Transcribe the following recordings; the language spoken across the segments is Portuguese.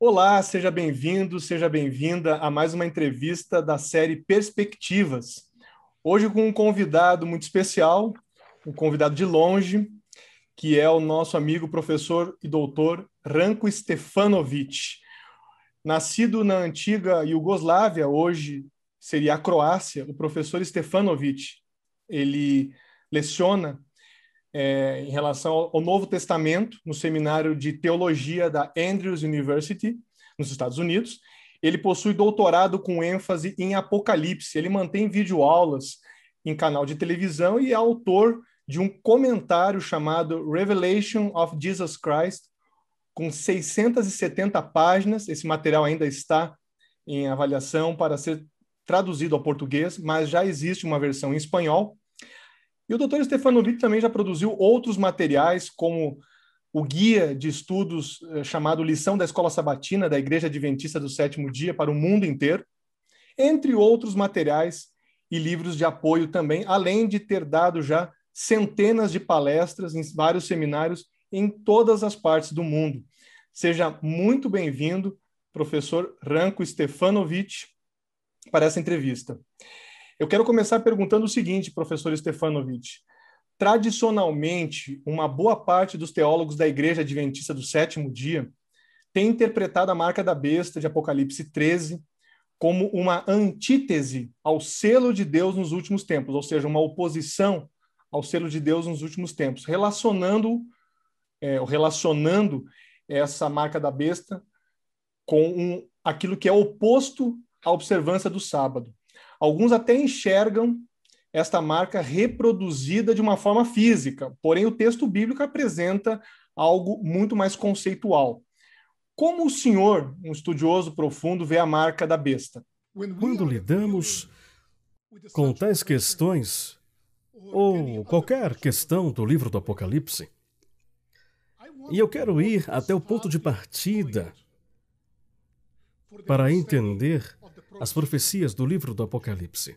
Olá, seja bem-vindo, seja bem-vinda a mais uma entrevista da série Perspectivas. Hoje com um convidado muito especial, um convidado de longe, que é o nosso amigo professor e doutor Ranko Stefanovic. Nascido na antiga Iugoslávia, hoje seria a Croácia, o professor Stefanovic, ele leciona é, em relação ao Novo Testamento no seminário de teologia da Andrews University, nos Estados Unidos. Ele possui doutorado com ênfase em Apocalipse. Ele mantém videoaulas em canal de televisão e é autor de um comentário chamado Revelation of Jesus Christ, com 670 páginas. Esse material ainda está em avaliação para ser traduzido ao português, mas já existe uma versão em espanhol. E o Dr. Stefanovic também já produziu outros materiais, como o guia de estudos eh, chamado Lição da Escola Sabatina da Igreja Adventista do Sétimo Dia para o mundo inteiro, entre outros materiais e livros de apoio também, além de ter dado já centenas de palestras em vários seminários em todas as partes do mundo. Seja muito bem-vindo, professor Ranko Stefanovic, para essa entrevista. Eu quero começar perguntando o seguinte, professor Stefanovic. Tradicionalmente, uma boa parte dos teólogos da Igreja Adventista do Sétimo Dia tem interpretado a marca da besta de Apocalipse 13 como uma antítese ao selo de Deus nos últimos tempos, ou seja, uma oposição ao selo de Deus nos últimos tempos, relacionando, é, relacionando essa marca da besta com um, aquilo que é oposto à observância do sábado. Alguns até enxergam esta marca reproduzida de uma forma física, porém o texto bíblico apresenta algo muito mais conceitual. Como o senhor, um estudioso profundo, vê a marca da besta? Quando lidamos com tais questões, ou qualquer questão do livro do Apocalipse, e eu quero ir até o ponto de partida para entender as profecias do livro do Apocalipse.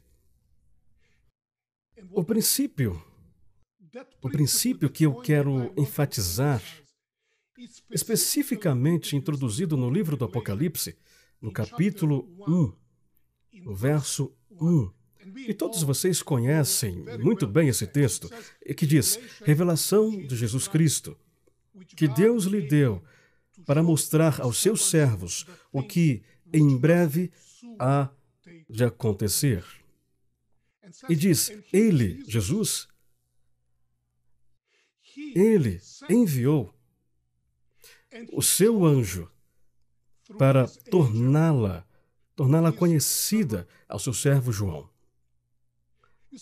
O princípio, o princípio que eu quero enfatizar, especificamente introduzido no livro do Apocalipse, no capítulo 1, no verso 1. E todos vocês conhecem muito bem esse texto, que diz: Revelação de Jesus Cristo, que Deus lhe deu para mostrar aos seus servos o que em breve há de acontecer. E diz: Ele, Jesus, ele enviou o seu anjo para torná-la, torná-la conhecida ao seu servo João.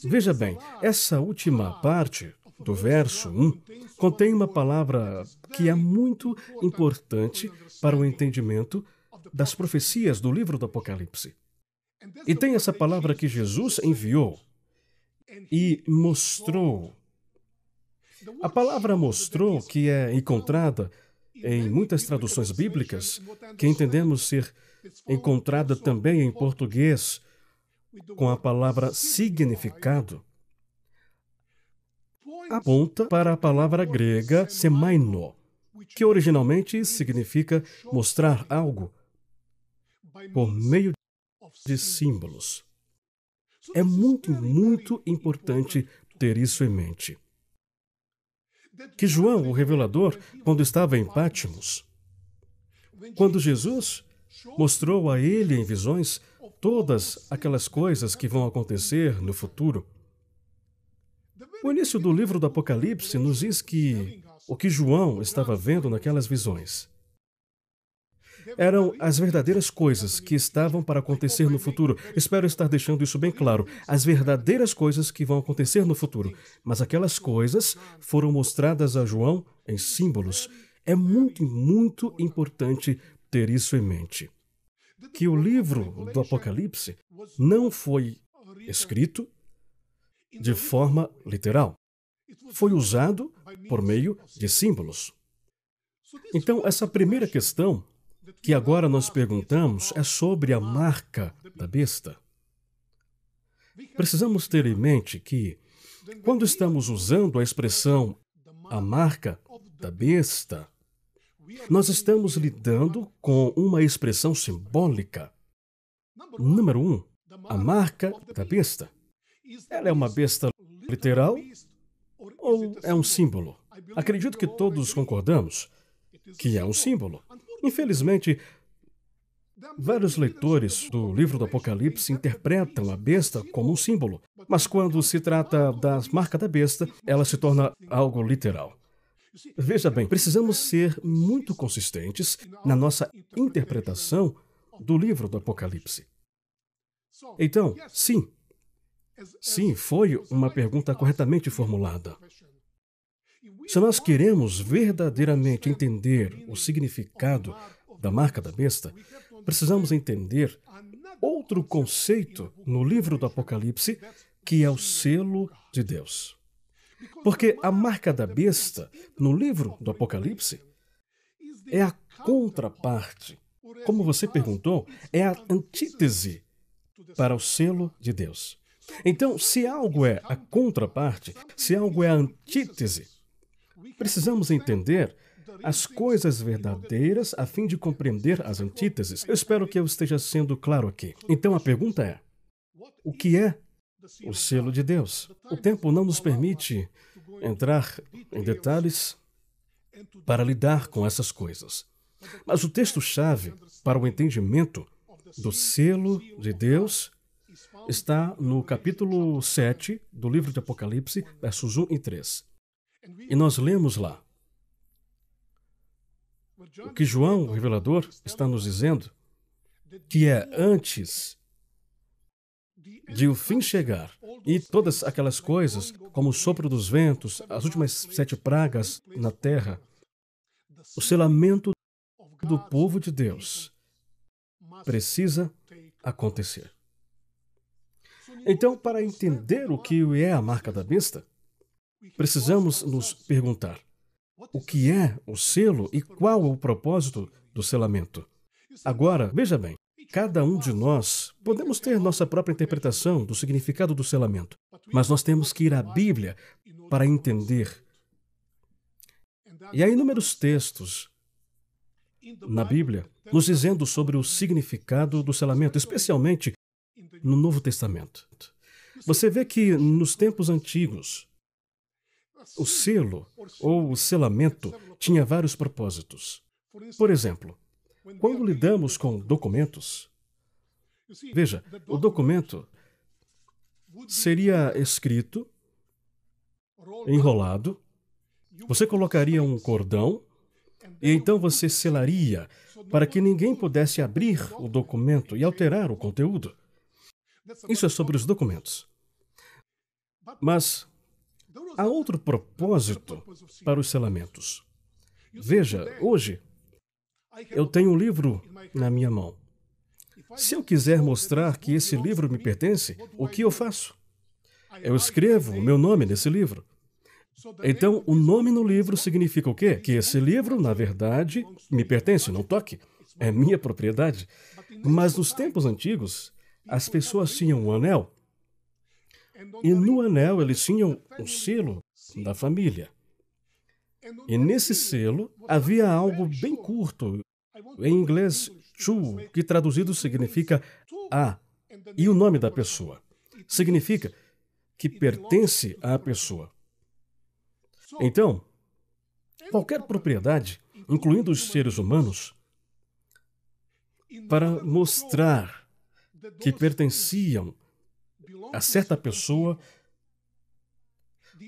Veja bem, essa última parte do verso 1 contém uma palavra que é muito importante para o entendimento das profecias do livro do Apocalipse. E tem essa palavra que Jesus enviou e mostrou. A palavra mostrou, que é encontrada em muitas traduções bíblicas, que entendemos ser encontrada também em português com a palavra significado, aponta para a palavra grega semaino, que originalmente significa mostrar algo por meio de símbolos. É muito, muito importante ter isso em mente. Que João, o revelador, quando estava em Pátimos, quando Jesus mostrou a ele em visões todas aquelas coisas que vão acontecer no futuro, o início do livro do Apocalipse nos diz que o que João estava vendo naquelas visões eram as verdadeiras coisas que estavam para acontecer no futuro. Espero estar deixando isso bem claro. As verdadeiras coisas que vão acontecer no futuro. Mas aquelas coisas foram mostradas a João em símbolos. É muito, muito importante ter isso em mente. Que o livro do Apocalipse não foi escrito de forma literal. Foi usado por meio de símbolos. Então, essa primeira questão que agora nós perguntamos é sobre a marca da besta. Precisamos ter em mente que, quando estamos usando a expressão a marca da besta, Nós estamos lidando com uma expressão simbólica. Número um, a marca da besta. Ela é uma besta literal ou é um símbolo? Acredito que todos concordamos que é um símbolo. Infelizmente, vários leitores do livro do Apocalipse interpretam a besta como um símbolo, mas quando se trata da marca da besta, ela se torna algo literal. Veja bem, precisamos ser muito consistentes na nossa interpretação do livro do Apocalipse. Então, sim, sim, foi uma pergunta corretamente formulada. Se nós queremos verdadeiramente entender o significado da marca da besta, precisamos entender outro conceito no livro do Apocalipse, que é o selo de Deus. Porque a marca da besta, no livro do Apocalipse, é a contraparte. Como você perguntou, é a antítese para o selo de Deus. Então, se algo é a contraparte, se algo é a antítese, precisamos entender as coisas verdadeiras a fim de compreender as antíteses. Eu espero que eu esteja sendo claro aqui. Então a pergunta é: o que é o selo de Deus? O tempo não nos permite entrar em detalhes para lidar com essas coisas. Mas o texto-chave para o entendimento do selo de Deus está no capítulo 7 do livro de Apocalipse, versos 1 e 3. E nós lemos lá o que João, o revelador, está nos dizendo, que é antes de o fim chegar e todas aquelas coisas, como o sopro dos ventos, as últimas sete pragas na terra, o selamento do povo de Deus precisa acontecer. Então, para entender o que é a marca da besta, precisamos nos perguntar: o que é o selo e qual o propósito do selamento? Agora, veja bem, cada um de nós podemos ter nossa própria interpretação do significado do selamento, mas nós temos que ir à Bíblia para entender. E há inúmeros textos na Bíblia nos dizendo sobre o significado do selamento, especialmente no Novo Testamento. Você vê que nos tempos antigos, o selo ou o selamento tinha vários propósitos. Por exemplo, quando lidamos com documentos, veja, o documento seria escrito, enrolado, você colocaria um cordão e então você selaria para que ninguém pudesse abrir o documento e alterar o conteúdo. Isso é sobre os documentos. Mas há outro propósito para os selamentos. Veja, hoje eu tenho um livro na minha mão. Se eu quiser mostrar que esse livro me pertence, o que eu faço? Eu escrevo o meu nome nesse livro. Então, o nome no livro significa o quê? Que esse livro, na verdade, me pertence, não toque. É minha propriedade. Mas nos tempos antigos, as pessoas tinham um anel e no anel eles tinham um selo da família. E nesse selo havia algo bem curto, em inglês, chu, que traduzido significa a, e o nome da pessoa. Significa que pertence à pessoa. Então, qualquer propriedade, incluindo os seres humanos, para mostrar que pertenciam a certa pessoa,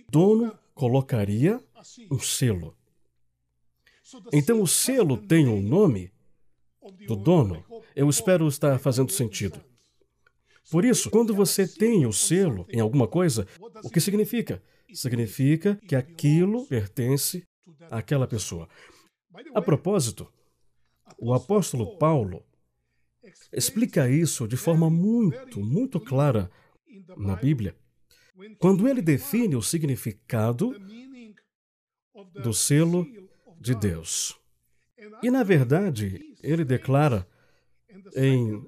dono colocaria um selo. Então o selo tem um nome do dono. Eu espero estar fazendo sentido. Por isso, quando você tem o selo em alguma coisa, o que significa? Significa que aquilo pertence àquela pessoa. A propósito, o apóstolo Paulo explica isso de forma muito, muito clara na Bíblia, quando ele define o significado do selo de Deus. E, na verdade, ele declara em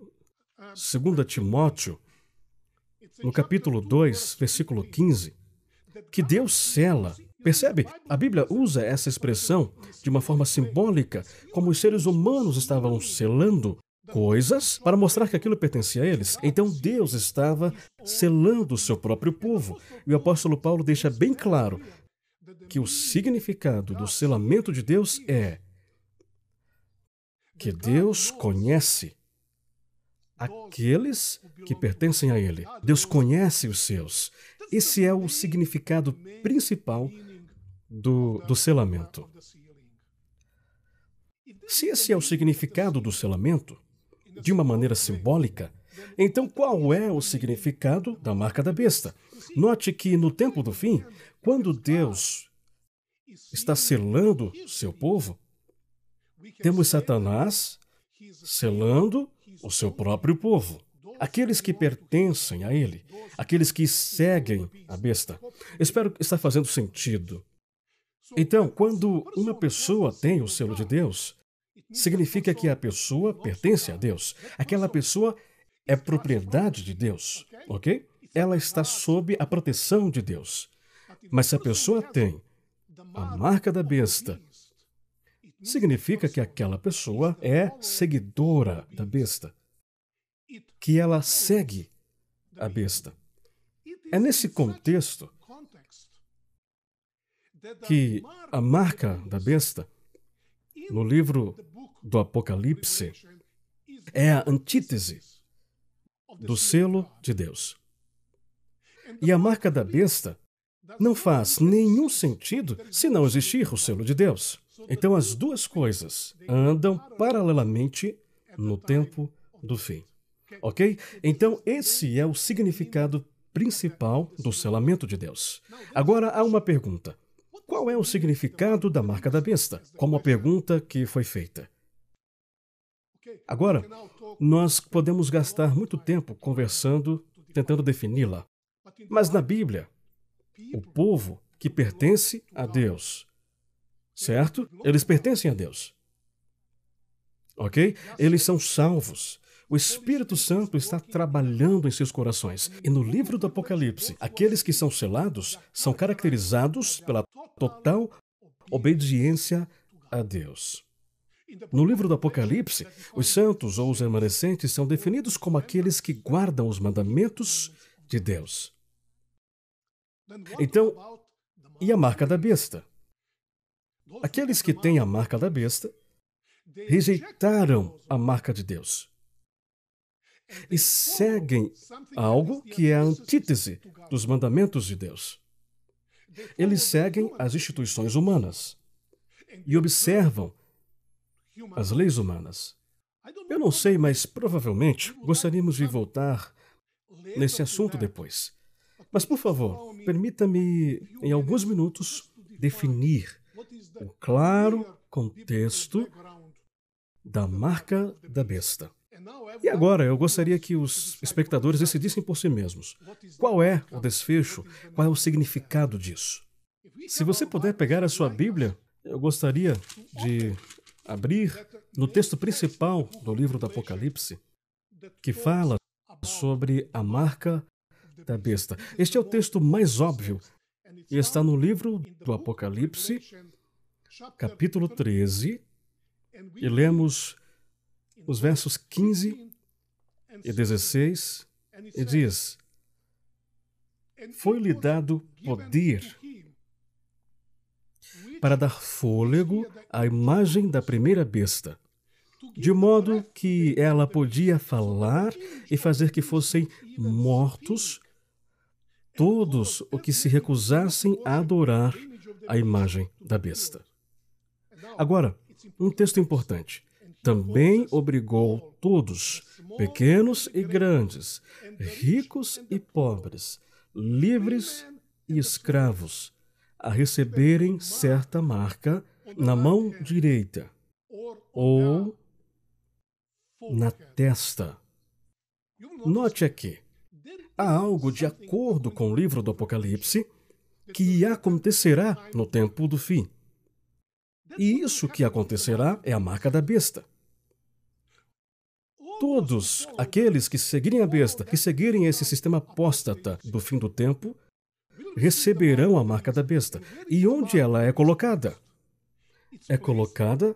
2 Timóteo, no capítulo 2, versículo 15, que Deus sela Percebe? A Bíblia usa essa expressão de uma forma simbólica, como os seres humanos estavam selando coisas para mostrar que aquilo pertencia a eles. Então Deus estava selando o seu próprio povo. E o apóstolo Paulo deixa bem claro que o significado do selamento de Deus é que Deus conhece aqueles que pertencem a Ele. Deus conhece os seus. Esse é o significado principal do, do selamento. Se esse é o significado do selamento, de uma maneira simbólica, então qual é o significado da marca da besta? Note que no tempo do fim, quando Deus está selando seu povo, temos Satanás selando o seu próprio povo. Aqueles que pertencem a ele, aqueles que seguem a besta. Espero que está fazendo sentido. Então, quando uma pessoa tem o selo de Deus, significa que a pessoa pertence a Deus. Aquela pessoa é propriedade de Deus, ok? Ela está sob a proteção de Deus. Mas se a pessoa tem a marca da besta, significa que aquela pessoa é seguidora da besta, que ela segue a besta. É nesse contexto que a marca da besta, no livro do Apocalipse, é a antítese do selo de Deus. E a marca da besta não faz nenhum sentido se não existir o selo de Deus. Então as duas coisas andam paralelamente no tempo do fim. Ok? Então esse é o significado principal do selamento de Deus. Agora há uma pergunta. Qual é o significado da marca da besta? Como a pergunta que foi feita. Agora, nós podemos gastar muito tempo conversando, tentando defini-la. Mas na Bíblia, o povo que pertence a Deus, certo? Eles pertencem a Deus. Ok? Eles são salvos. O Espírito Santo está trabalhando em seus corações. E no livro do Apocalipse, aqueles que são selados são caracterizados pela total obediência a Deus. No livro do Apocalipse, os santos ou os remanescentes são definidos como aqueles que guardam os mandamentos de Deus. Então, e a marca da besta? Aqueles que têm a marca da besta rejeitaram a marca de Deus e seguem algo que é a antítese dos mandamentos de Deus. Eles seguem as instituições humanas e observam as leis humanas. Eu não sei, mas provavelmente gostaríamos de voltar nesse assunto depois. Mas, por favor, permita-me, em alguns minutos, definir o claro contexto da marca da besta. E agora eu gostaria que os espectadores decidissem por si mesmos qual é o desfecho, qual é o significado disso. Se você puder pegar a sua Bíblia, eu gostaria de abrir no texto principal do livro do Apocalipse, que fala sobre a marca da besta. Este é o texto mais óbvio e está no livro do Apocalipse, capítulo 13, e lemos os versos 15 e 16, e diz: Foi-lhe dado poder para dar fôlego à imagem da primeira besta, de modo que ela podia falar e fazer que fossem mortos todos os que se recusassem a adorar a imagem da besta. Agora, um texto importante. Também obrigou todos, pequenos e grandes, ricos e pobres, livres e escravos, a receberem certa marca na mão direita ou na testa. Note aqui, há algo de acordo com o livro do Apocalipse que acontecerá no tempo do fim. E isso que acontecerá é a marca da besta. Todos aqueles que seguirem a besta, que seguirem esse sistema apóstata do fim do tempo, receberão a marca da besta. E onde ela é colocada? É colocada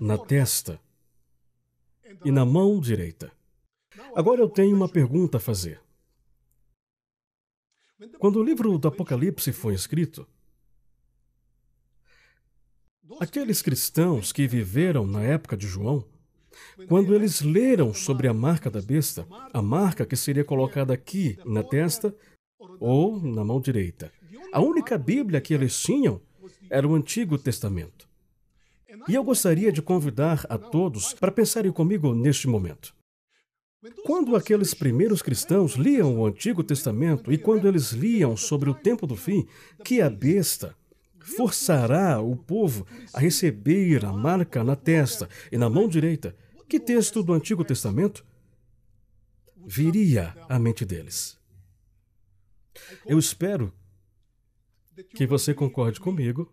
na testa e na mão direita. Agora eu tenho uma pergunta a fazer. Quando o livro do Apocalipse foi escrito, aqueles cristãos que viveram na época de João, quando eles leram sobre a marca da besta, a marca que seria colocada aqui na testa ou na mão direita, a única Bíblia que eles tinham era o Antigo Testamento. E eu gostaria de convidar a todos para pensarem comigo neste momento. Quando aqueles primeiros cristãos liam o Antigo Testamento e quando eles liam sobre o tempo do fim, que a besta forçará o povo a receber a marca na testa e na mão direita, que texto do Antigo Testamento viria à mente deles? Eu espero que você concorde comigo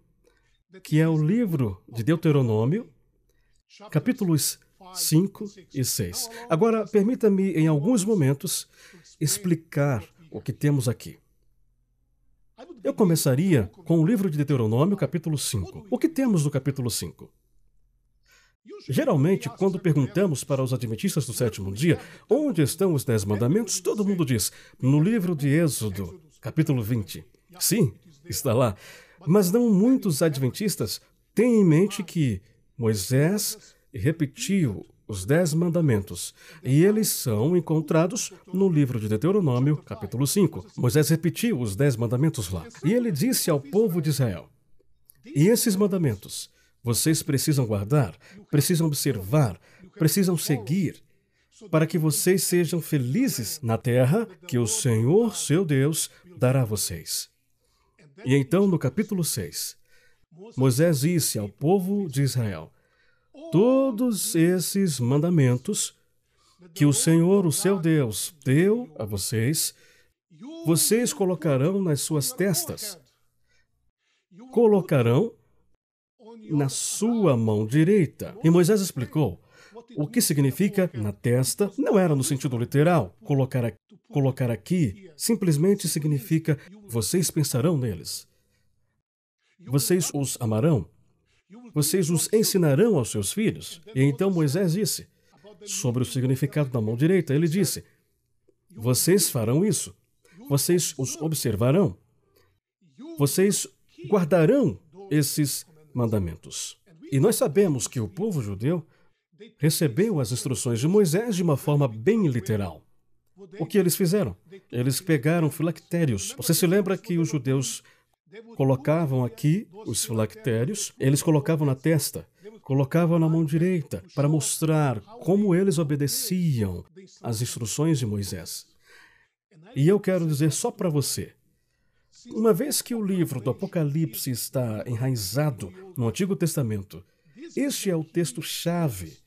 que é o livro de Deuteronômio, capítulos 5 e 6. Agora, permita-me, em alguns momentos, explicar o que temos aqui. Eu começaria com o livro de Deuteronômio, capítulo 5. O que temos no capítulo 5? Geralmente, quando perguntamos para os adventistas do sétimo dia onde estão os dez mandamentos, todo mundo diz no livro de Êxodo, capítulo 20. Sim, está lá. Mas não muitos adventistas têm em mente que Moisés repetiu os Dez Mandamentos, e eles são encontrados no livro de Deuteronômio, capítulo 5. Moisés repetiu os Dez Mandamentos lá, e ele disse ao povo de Israel: E esses mandamentos vocês precisam guardar, precisam observar, precisam seguir, para que vocês sejam felizes na terra que o Senhor, seu Deus, dará a vocês. E então, no capítulo 6, Moisés disse ao povo de Israel: Todos esses mandamentos que o Senhor, o seu Deus, deu a vocês, vocês colocarão nas suas testas, colocarão na sua mão direita. E Moisés explicou o que significa na testa, não era no sentido literal. Colocar aqui, colocar aqui simplesmente significa vocês pensarão neles. Vocês os amarão. Vocês os ensinarão aos seus filhos. E então Moisés disse sobre o significado da mão direita. Ele disse: Vocês farão isso. Vocês os observarão. Vocês guardarão esses mandamentos. E nós sabemos que o povo judeu recebeu as instruções de Moisés de uma forma bem literal. O que eles fizeram? Eles pegaram filactérios. Você se lembra que os judeus colocavam aqui os filactérios, eles colocavam na testa, colocavam na mão direita, para mostrar como eles obedeciam às instruções de Moisés. E eu quero dizer só para você: uma vez que o livro do Apocalipse está enraizado no Antigo Testamento, este é o texto-chave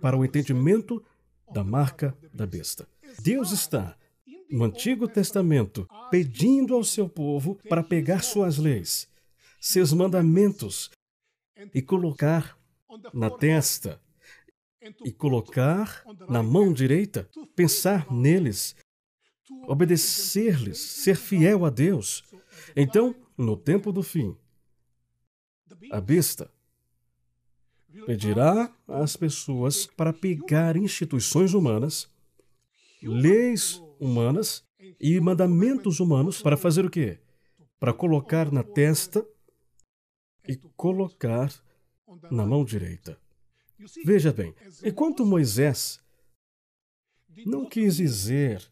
para o entendimento da marca da besta. Deus está, no Antigo Testamento, pedindo ao seu povo para pegar suas leis, seus mandamentos e colocar na testa e colocar na mão direita, pensar neles, obedecer-lhes, ser fiel a Deus. Então, no tempo do fim, a besta pedirá às pessoas para pegar instituições humanas, leis humanas e mandamentos humanos para fazer o quê? Para colocar na testa e colocar na mão direita. Veja bem, enquanto Moisés não quis dizer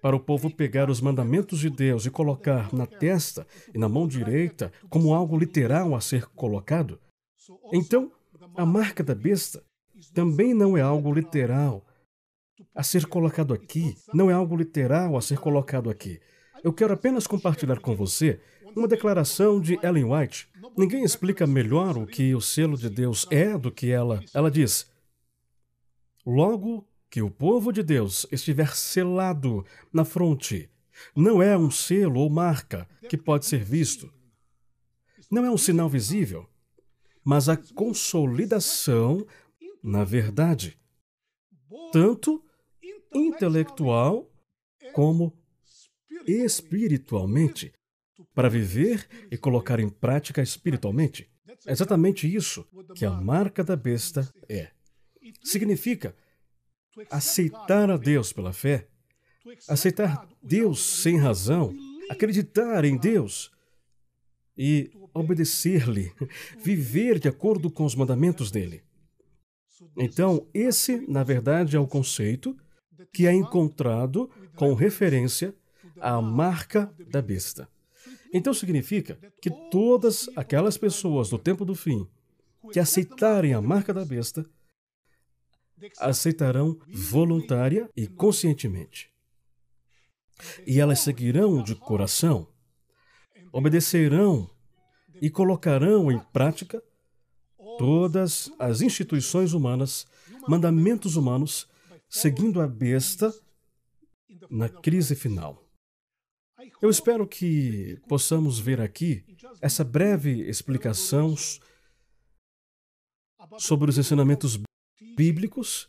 para o povo pegar os mandamentos de Deus e colocar na testa e na mão direita como algo literal a ser colocado, então a marca da besta também não é algo literal a ser colocado aqui, não é algo literal a ser colocado aqui. Eu quero apenas compartilhar com você uma declaração de Ellen White. Ninguém explica melhor o que o selo de Deus é do que ela. Ela diz: Logo que o povo de Deus estiver selado na fronte, não é um selo ou marca que pode ser visto. Não é um sinal visível mas a consolidação na verdade, tanto intelectual como espiritualmente para viver e colocar em prática espiritualmente. É exatamente isso que a marca da besta é. Significa aceitar a Deus pela fé, aceitar Deus sem razão, acreditar em Deus e obedecer-lhe, viver de acordo com os mandamentos dele. Então, esse, na verdade, é o conceito que é encontrado com referência à marca da besta. Então significa que todas aquelas pessoas do tempo do fim que aceitarem a marca da besta aceitarão voluntária e conscientemente. E elas seguirão de coração, obedecerão e colocarão em prática todas as instituições humanas, mandamentos humanos, seguindo a besta na crise final. Eu espero que possamos ver aqui essa breve explicação sobre os ensinamentos bíblicos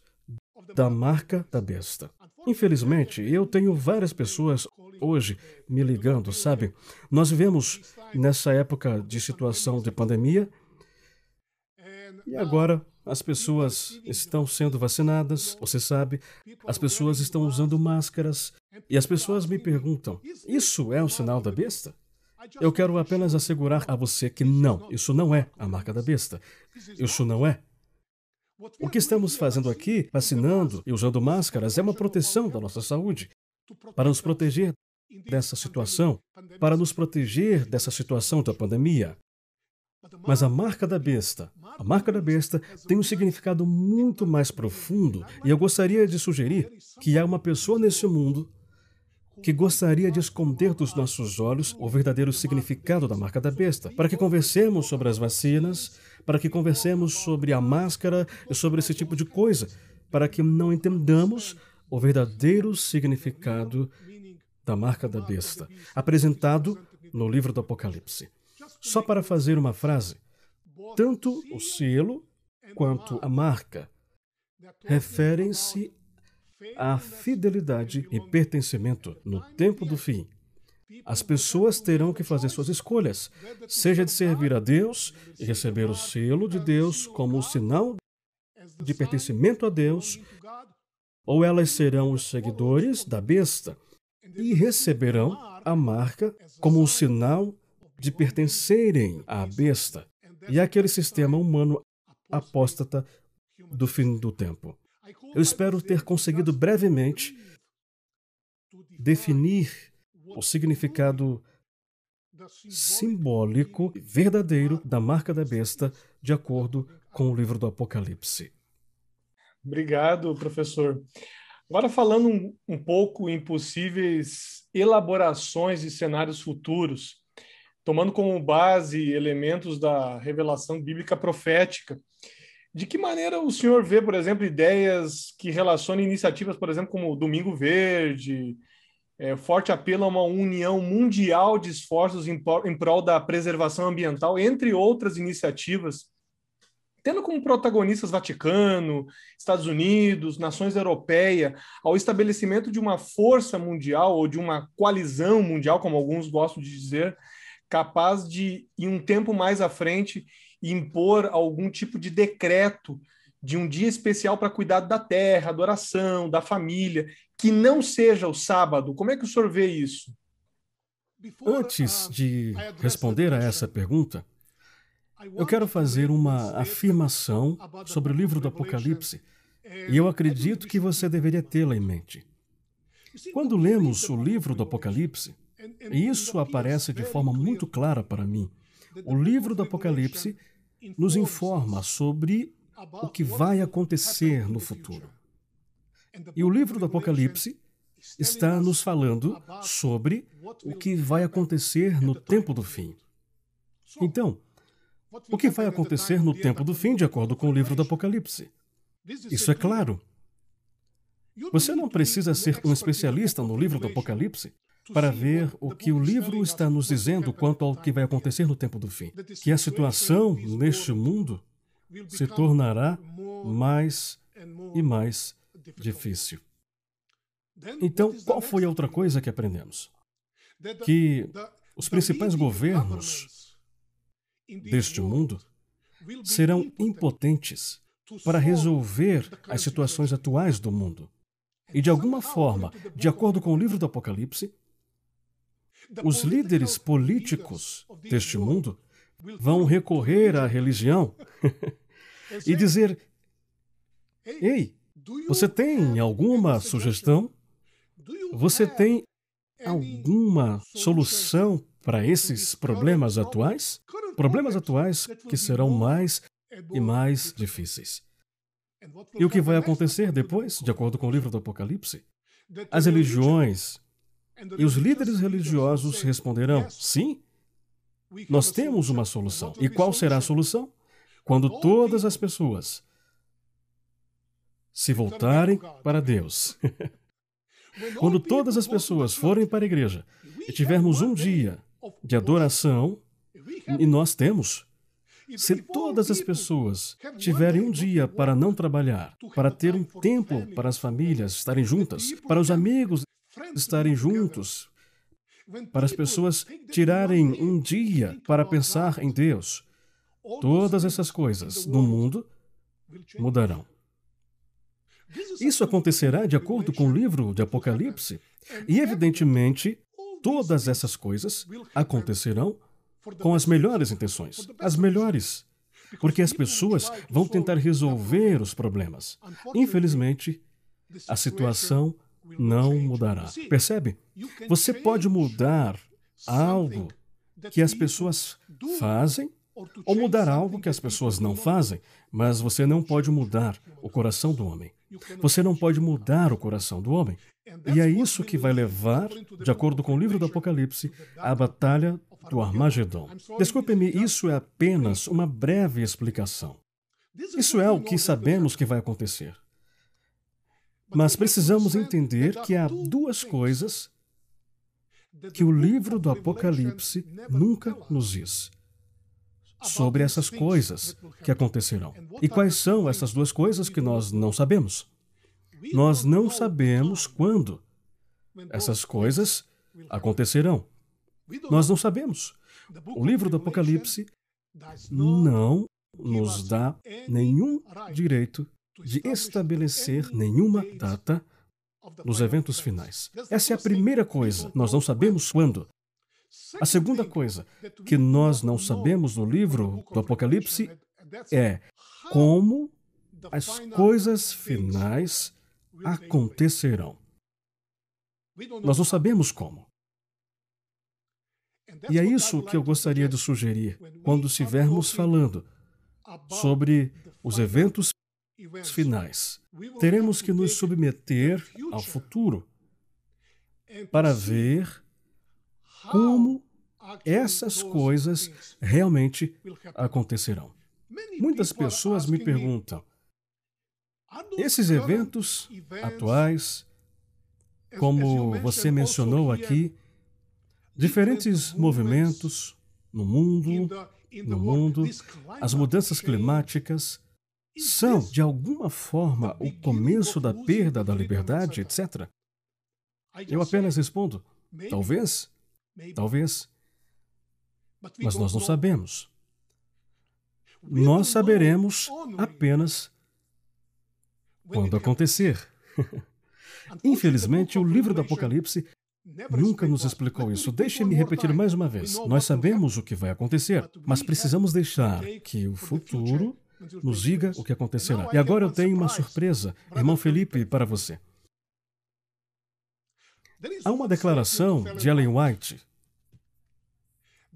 da marca da besta. Infelizmente, eu tenho várias pessoas hoje me ligando, sabe? Nós vivemos nessa época de situação de pandemia e agora as pessoas estão sendo vacinadas, você sabe, as pessoas estão usando máscaras, e as pessoas me perguntam: isso é o sinal da besta? Eu quero apenas assegurar a você que não, isso não é a marca da besta. Isso não é. O que estamos fazendo aqui, vacinando e usando máscaras, é uma proteção da nossa saúde, para nos proteger dessa situação, para nos proteger dessa situação da pandemia. Mas a marca da besta, a marca da besta tem um significado muito mais profundo, e eu gostaria de sugerir que há uma pessoa nesse mundo que gostaria de esconder dos nossos olhos o verdadeiro significado da marca da besta, para que conversemos sobre as vacinas, para que conversemos sobre a máscara e sobre esse tipo de coisa, para que não entendamos o verdadeiro significado da marca da besta, apresentado no livro do Apocalipse. Só para fazer uma frase, tanto o selo quanto a marca referem-se à fidelidade e pertencimento no tempo do fim. As pessoas terão que fazer suas escolhas, seja de servir a Deus e receber o selo de Deus como um sinal de pertencimento a Deus, ou elas serão os seguidores da besta e receberão a marca como um sinal de pertencerem à besta e àquele sistema humano apóstata do fim do tempo. Eu espero ter conseguido brevemente definir o significado simbólico verdadeiro da marca da besta de acordo com o livro do Apocalipse. Obrigado, professor. Agora, falando um, um pouco em possíveis elaborações de cenários futuros, tomando como base elementos da revelação bíblica profética, de que maneira o senhor vê, por exemplo, ideias que relacionam iniciativas, por exemplo, como o Domingo Verde, é, forte apelo a uma união mundial de esforços em, em prol da preservação ambiental, entre outras iniciativas, tendo como protagonistas Vaticano, Estados Unidos, nações europeias, ao estabelecimento de uma força mundial ou de uma coalizão mundial, como alguns gostam de dizer, capaz de, em um tempo mais à frente, impor algum tipo de decreto de um dia especial para cuidar da terra, adoração, da família, que não seja o sábado. Como é que o senhor vê isso? Antes de responder a essa pergunta, eu quero fazer uma afirmação sobre o livro do Apocalipse e eu acredito que você deveria tê-la em mente. Quando lemos o livro do Apocalipse, e isso aparece de forma muito clara para mim, o livro do Apocalipse nos informa sobre o que vai acontecer no futuro. E o livro do Apocalipse está nos falando sobre o que vai acontecer no tempo do fim. Então, o que vai acontecer no tempo do fim, de acordo com o livro do Apocalipse? Isso é claro. Você não precisa ser um especialista no livro do Apocalipse para ver o que o livro está nos dizendo quanto ao que vai acontecer no tempo do fim. Que a situação neste mundo se tornará mais e mais difícil. Então, qual foi a outra coisa que aprendemos? que os principais governos deste mundo serão impotentes para resolver as situações atuais do mundo. E de alguma forma, de acordo com o livro do Apocalipse, os líderes políticos deste mundo vão recorrer à religião e dizer: Ei, você tem alguma sugestão? Você tem alguma solução para esses problemas atuais? Problemas atuais que serão mais e mais difíceis. E o que vai acontecer depois, de acordo com o livro do Apocalipse? As religiões e os líderes religiosos responderão: sim, nós temos uma solução. E qual será a solução? Quando todas as pessoas se voltarem para Deus. Quando todas as pessoas forem para a igreja e tivermos um dia de adoração, e nós temos, se todas as pessoas tiverem um dia para não trabalhar, para ter um tempo para as famílias estarem juntas, para os amigos estarem juntos, para as pessoas tirarem um dia para pensar em Deus, todas essas coisas no mundo mudarão. Isso acontecerá de acordo com o livro de Apocalipse, e evidentemente todas essas coisas acontecerão com as melhores intenções, as melhores, porque as pessoas vão tentar resolver os problemas. Infelizmente, a situação não mudará. Percebe? Você pode mudar algo que as pessoas fazem ou mudar algo que as pessoas não fazem, mas você não pode mudar o coração do homem. Você não pode mudar o coração do homem. E é isso que vai levar, de acordo com o livro do Apocalipse, à batalha do Armagedon. Desculpe-me, isso é apenas uma breve explicação. Isso é o que sabemos que vai acontecer. Mas precisamos entender que há duas coisas que o livro do Apocalipse nunca nos diz sobre essas coisas que acontecerão. E quais são essas duas coisas que nós não sabemos? Nós não sabemos quando essas coisas acontecerão. Nós não sabemos. O livro do Apocalipse não nos dá nenhum direito de estabelecer nenhuma data nos eventos finais. Essa é a primeira coisa. Nós não sabemos quando. A segunda coisa que nós não sabemos no livro do Apocalipse é como as coisas finais acontecerão. Nós não sabemos como. E é isso que eu gostaria de sugerir quando estivermos falando sobre os eventos finais. Teremos que nos submeter ao futuro para ver como essas coisas realmente acontecerão. Muitas pessoas me perguntam: esses eventos atuais, como você mencionou aqui, diferentes movimentos no mundo, no mundo, as mudanças climáticas, são, de alguma forma, o começo da perda da liberdade, etc? Eu apenas respondo: talvez, talvez. Mas nós não sabemos. Nós saberemos apenas quando acontecer. Infelizmente, o livro do Apocalipse nunca nos explicou isso. Deixe-me repetir mais uma vez. Nós sabemos o que vai acontecer, mas precisamos deixar que o futuro nos diga o que acontecerá. E agora eu tenho uma surpresa, irmão Felipe, para você. Há uma declaração de Ellen White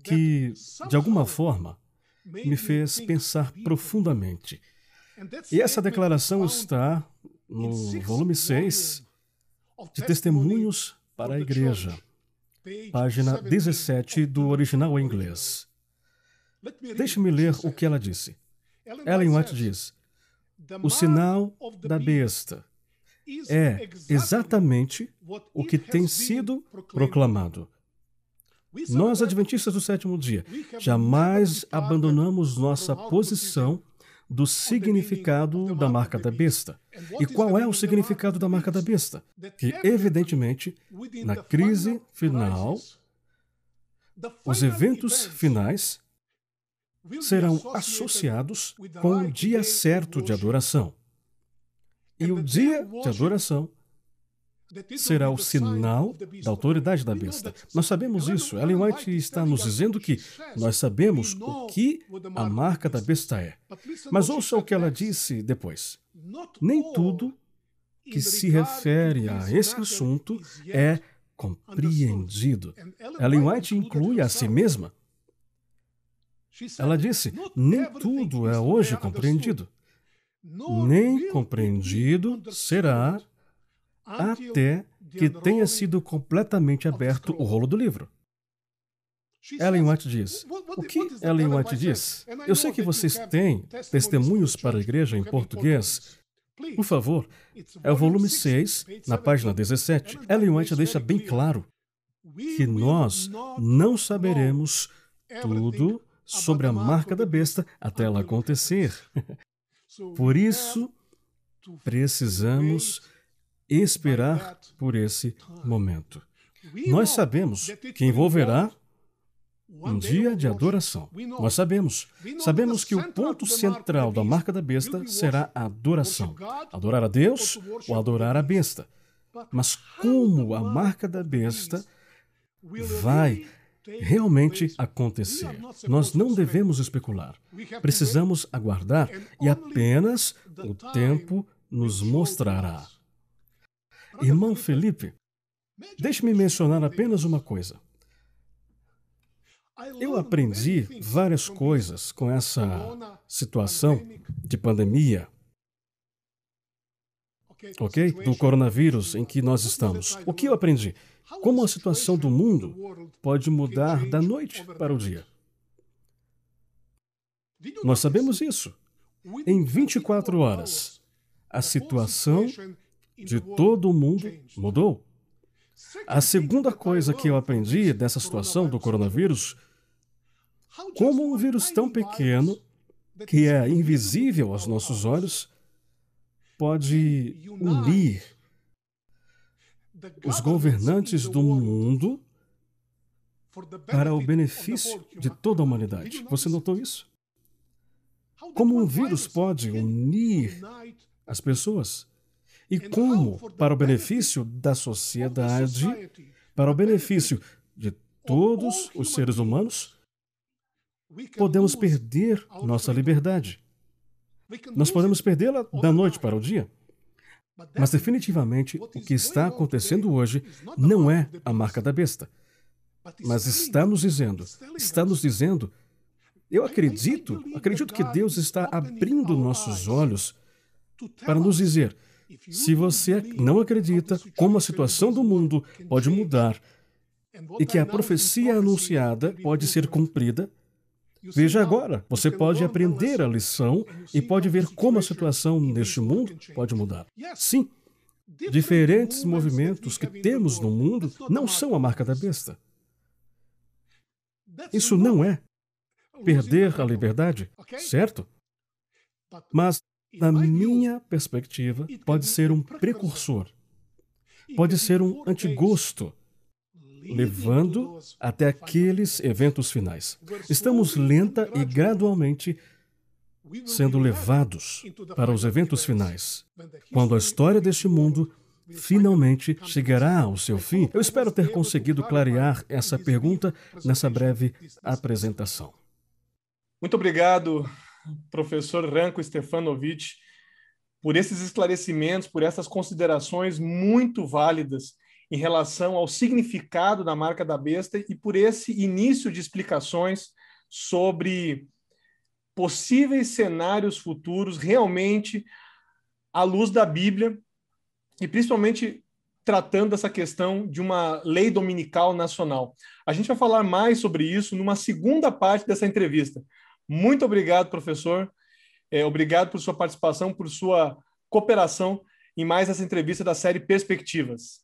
que, de alguma forma, me fez pensar profundamente. E essa declaração está no volume 6 de Testemunhos para a Igreja, página 17 do original em inglês. Deixe-me ler o que ela disse. Ellen White diz: o sinal da besta é exatamente o que tem sido proclamado. Nós, adventistas do sétimo dia, jamais abandonamos nossa posição do significado da marca da besta. E qual é o significado da marca da besta? Que, evidentemente, na crise final, Os eventos finais serão associados com o dia certo de adoração. E o dia de adoração será o sinal da autoridade da besta. Nós sabemos isso. Ellen White está nos dizendo que nós sabemos o que a marca da besta é. Mas ouça o que ela disse depois. Nem tudo que se refere a esse assunto é compreendido. Ellen White inclui a si mesma. Ela disse: nem tudo é hoje compreendido. Nem compreendido será até que tenha sido completamente aberto o rolo do livro. Ellen White diz. O que Ellen White diz? Eu sei que vocês têm testemunhos para a igreja em português. Por favor, é o volume 6, na página 17. Ellen White deixa bem claro que nós não saberemos tudo sobre a marca da besta até ela acontecer. Por isso, precisamos esperar por esse momento. Nós sabemos que envolverá um dia de adoração. Nós sabemos. Sabemos que o ponto central da marca da besta será a adoração. Adorar a Deus ou adorar a besta. Mas como a marca da besta vai realmente acontecer. Nós não devemos especular. Precisamos aguardar e apenas o tempo nos mostrará. Irmão Felipe, deixe-me mencionar apenas uma coisa. Eu aprendi várias coisas com essa situação de pandemia, ok? Do coronavírus em que nós estamos. O que eu aprendi? Como a situação do mundo pode mudar da noite para o dia. Nós sabemos isso. Em 24 horas, a situação de todo o mundo mudou. A segunda coisa que eu aprendi dessa situação do coronavírus, como um vírus tão pequeno, que é invisível aos nossos olhos, pode unir os governantes do mundo para o benefício de toda a humanidade. Você notou isso? Como um vírus pode unir as pessoas? E como, para o benefício da sociedade, para o benefício de todos os seres humanos, podemos perder nossa liberdade. Nós podemos perdê-la da noite para o dia. Mas definitivamente o que está acontecendo hoje não é a marca da besta. Mas está nos dizendo, está nos dizendo, eu acredito, acredito que Deus está abrindo nossos olhos para nos dizer, se você não acredita como a situação do mundo pode mudar e que a profecia anunciada pode ser cumprida, Veja agora, você pode aprender a lição e pode ver como a situação neste mundo pode mudar. Sim, diferentes movimentos que temos no mundo não são a marca da besta. Isso não é perder a liberdade, certo? Mas, na minha perspectiva, pode ser um precursor, pode ser um antigosto levando até aqueles eventos finais. Estamos lenta e gradualmente sendo levados para os eventos finais, quando a história deste mundo finalmente chegará ao seu fim. Eu espero ter conseguido clarear essa pergunta nessa breve apresentação. Muito obrigado, professor Ranko Stefanovic, por esses esclarecimentos, por essas considerações muito válidas em relação ao significado da marca da besta e por esse início de explicações sobre possíveis cenários futuros realmente à luz da Bíblia e principalmente tratando essa questão de uma lei dominical nacional. A gente vai falar mais sobre isso numa segunda parte dessa entrevista. Muito obrigado, professor. É, obrigado por sua participação, por sua cooperação em mais essa entrevista da série Perspectivas.